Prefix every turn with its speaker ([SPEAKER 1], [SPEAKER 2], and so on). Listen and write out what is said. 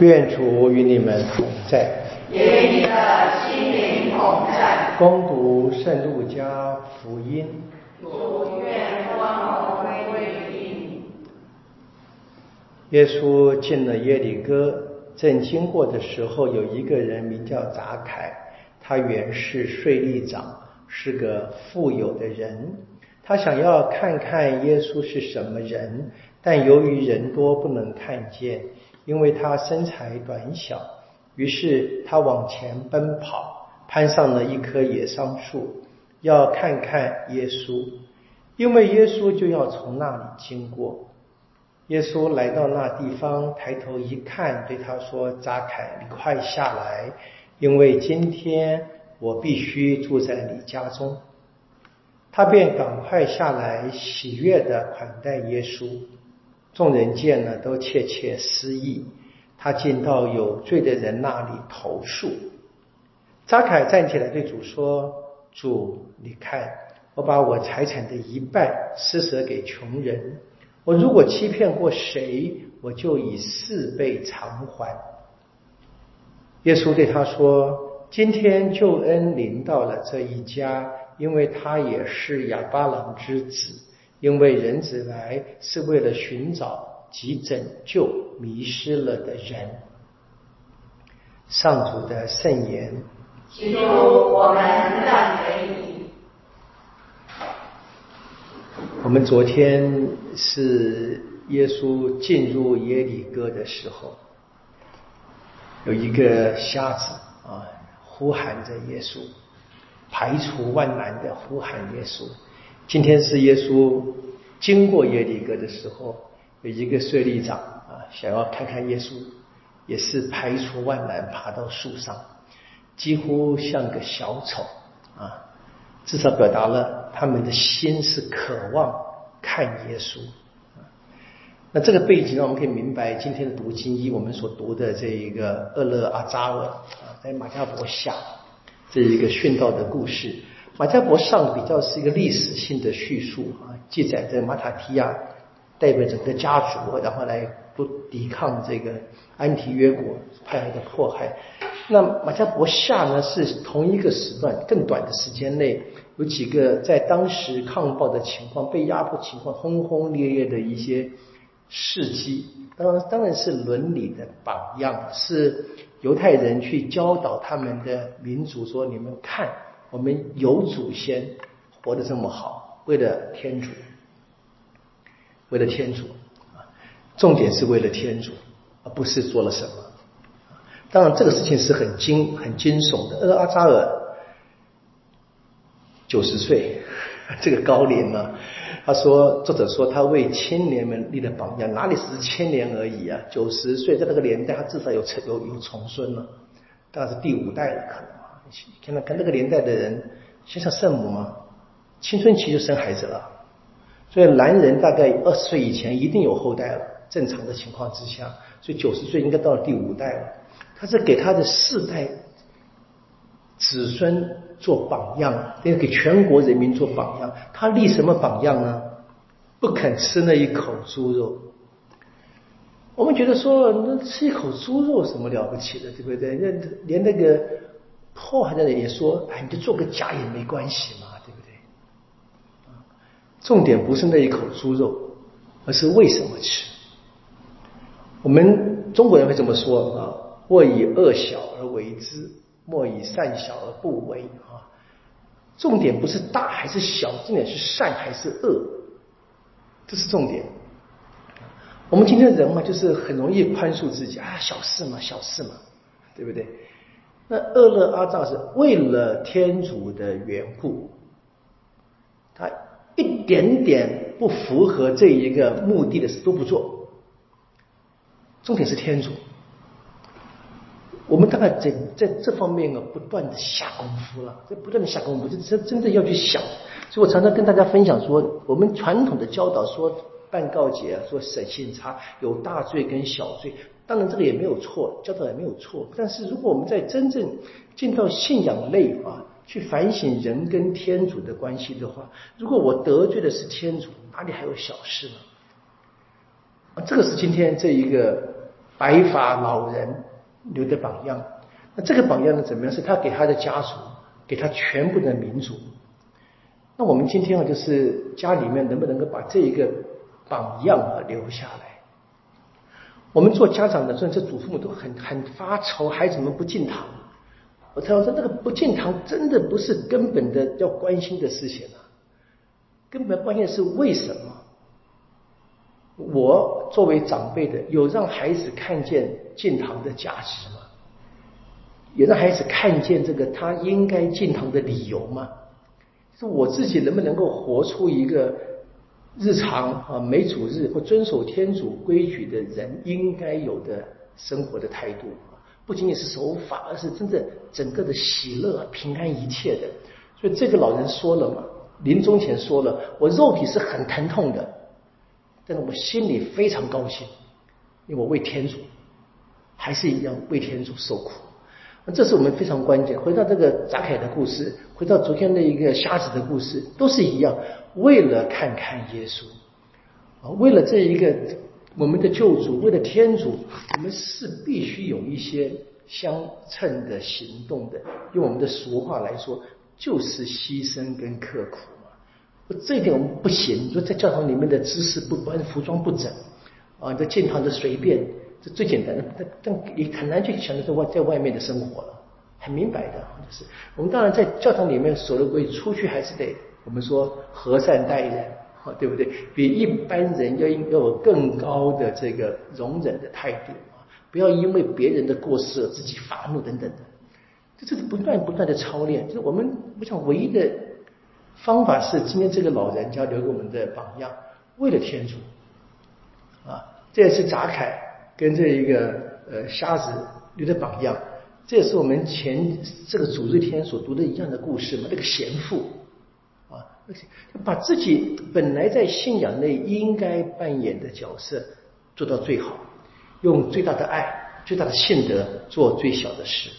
[SPEAKER 1] 愿主与你们同在，
[SPEAKER 2] 与你的心灵同在。
[SPEAKER 1] 攻读圣路加福音。
[SPEAKER 2] 主愿光荣归于你。
[SPEAKER 1] 耶稣进了耶里哥，正经过的时候，有一个人名叫杂凯，他原是税吏长，是个富有的人。他想要看看耶稣是什么人，但由于人多，不能看见。因为他身材短小，于是他往前奔跑，攀上了一棵野桑树，要看看耶稣，因为耶稣就要从那里经过。耶稣来到那地方，抬头一看，对他说：“扎凯，你快下来，因为今天我必须住在你家中。”他便赶快下来，喜悦的款待耶稣。众人见了，都窃窃私议。他进到有罪的人那里投诉。扎凯站起来对主说：“主，你看，我把我财产的一半施舍给穷人。我如果欺骗过谁，我就以四倍偿还。”耶稣对他说：“今天救恩临到了这一家，因为他也是亚巴郎之子。”因为人子来是为了寻找及拯救迷失了的人。上主的圣言。
[SPEAKER 2] 基督，我们赞美你。
[SPEAKER 1] 我们昨天是耶稣进入耶里哥的时候，有一个瞎子啊，呼喊着耶稣，排除万难的呼喊耶稣。今天是耶稣经过耶利哥的时候，有一个税吏长啊，想要看看耶稣，也是排除万难爬到树上，几乎像个小丑啊，至少表达了他们的心是渴望看耶稣。那这个背景让我们可以明白今天的读经一我们所读的这一个厄勒阿扎尔啊，在马加伯下这一个殉道的故事。马加伯上比较是一个历史性的叙述啊，记载着马塔提亚代表整个家族，然后来不抵抗这个安提约国派来的迫害。那马加伯下呢，是同一个时段更短的时间内，有几个在当时抗暴的情况、被压迫情况轰轰烈烈的一些事迹。当然，当然是伦理的榜样，是犹太人去教导他们的民族说：“你们看。”我们有祖先活得这么好，为了天主，为了天主啊，重点是为了天主，而不是做了什么。当然，这个事情是很惊、很惊悚的。而阿扎尔九十岁，这个高龄了。他说，作者说他为青年们立了榜样，哪里是青年而已啊？九十岁在那个年代，他至少有有有重孙了，大概是第五代了，可能。看到看那个年代的人，像像圣母吗？青春期就生孩子了，所以男人大概二十岁以前一定有后代了。正常的情况之下，所以九十岁应该到了第五代了。他是给他的四代子孙做榜样，要给全国人民做榜样。他立什么榜样呢？不肯吃那一口猪肉。我们觉得说，那吃一口猪肉什么了不起的，对不对？那连那个。迫害的人也说：“哎，你就做个假也没关系嘛，对不对？”重点不是那一口猪肉，而是为什么吃。我们中国人会这么说啊：“莫以恶小而为之，莫以善小而不为。”啊，重点不是大还是小，重点是善还是恶，这是重点。我们今天人嘛，就是很容易宽恕自己啊，小事嘛，小事嘛，对不对？那厄勒阿扎是为了天主的缘故，他一点点不符合这一个目的的事都不做。重点是天主，我们大概在在这方面啊，不断的下功夫了，在不断的下功夫，就真真的要去想。所以我常常跟大家分享说，我们传统的教导说办告解，说审信差有大罪跟小罪。当然，这个也没有错，教导也没有错。但是，如果我们在真正进到信仰内啊，去反省人跟天主的关系的话，如果我得罪的是天主，哪里还有小事呢？啊，这个是今天这一个白发老人留的榜样。那这个榜样呢，怎么样？是他给他的家族，给他全部的民族。那我们今天啊，就是家里面能不能够把这一个榜样啊留下来？我们做家长的，甚至祖父母都很很发愁，孩子们不进堂。我常常说，那个不进堂真的不是根本的要关心的事情啊。根本关键是为什么？我作为长辈的，有让孩子看见进堂的价值吗？有让孩子看见这个他应该进堂的理由吗？是我自己能不能够活出一个日常啊，每主日或遵守天主规矩的人应该有的生活的态度？不仅仅是守法，而是真正整个的喜乐、平安一切的。所以这个老人说了嘛，临终前说了，我肉体是很疼痛的，但是我心里非常高兴，因为我为天主，还是一样为天主受苦。那这是我们非常关键。回到这个扎凯的故事，回到昨天的一个瞎子的故事，都是一样，为了看看耶稣啊，为了这一个。我们的救主为了天主，我们是必须有一些相称的行动的。用我们的俗话来说，就是牺牲跟刻苦嘛。这一点我们不行。你说在教堂里面的姿势不端、服装不整啊，在进堂的随便，这最简单的。但但你很难去想到在外在外面的生活了。很明白的，就是我们当然在教堂里面守了规，出去还是得我们说和善待人。对不对？比一般人要要有更高的这个容忍的态度啊！不要因为别人的过失而自己发怒等等的。这这是不断不断的操练。就是我们我想唯一的方法是，今天这个老人家留给我们的榜样，为了天主啊！这也是扎凯跟这一个呃瞎子留的榜样。这也是我们前这个主日天所读的一样的故事嘛，那个贤妇啊。把自己本来在信仰内应该扮演的角色做到最好，用最大的爱、最大的信德做最小的事。